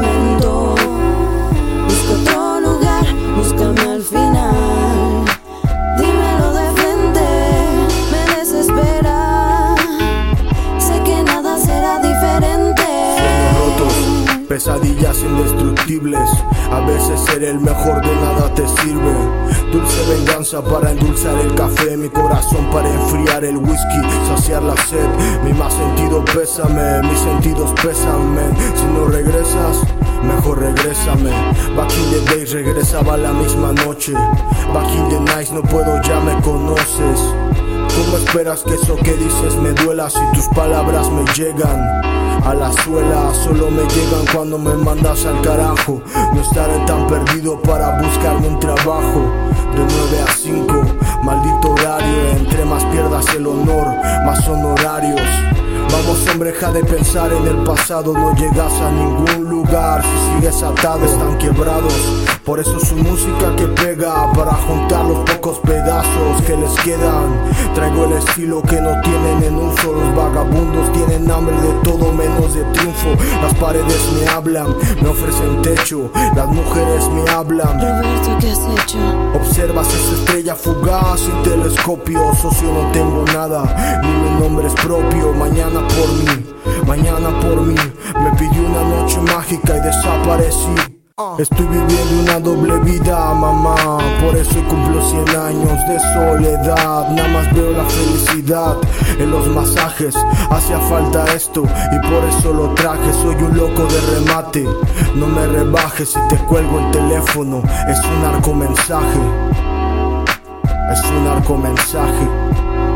cemento. Busco otro lugar, búscame al final. Dímelo de frente, me desespera. Sé que nada será diferente. Rotos, pesadillas indestructibles. A veces ser el mejor de nada te sirve. Dulce venganza para endulzar el café. Mi corazón para enfriar el whisky, saciar la sed. Mi más sentido pésame, mis sentidos pésame. Si no regresas, mejor regrésame. Back in the days regresaba la misma noche. Back in the nights no puedo, ya me conoces. ¿Cómo esperas que eso que dices me duela si tus palabras me llegan? A la suela solo me llegan cuando me mandas al carajo. No estaré tan perdido para buscarme un trabajo. De 9 a 5, maldito pierdas el honor, más honorarios. Vamos hombre, deja de pensar en el pasado, no llegas a ningún lugar si sigues atado, están quebrados. Por eso su música que pega, para juntar los pocos pedazos que les quedan. Traigo el estilo que no tienen en uso, los vagabundos tienen hambre de todo menos de triunfo. Las paredes me hablan, me ofrecen techo, las mujeres me hablan. Roberto, ¿qué has hecho? Observas esa estrella fugaz sin telescopio, socio no tengo nada, ni mi nombre es propio. Mañana por mí, mañana por mí, me pidió una noche mágica y desaparecí. Estoy viviendo una doble vida, mamá, eso cumplo 100 años de soledad. Nada más veo la felicidad en los masajes, hacía falta esto y por eso lo traje. Soy un loco de remate, no me rebajes si te cuelgo el teléfono, es un narcomensaje. Es un narcomensaje. ¿Entiendes?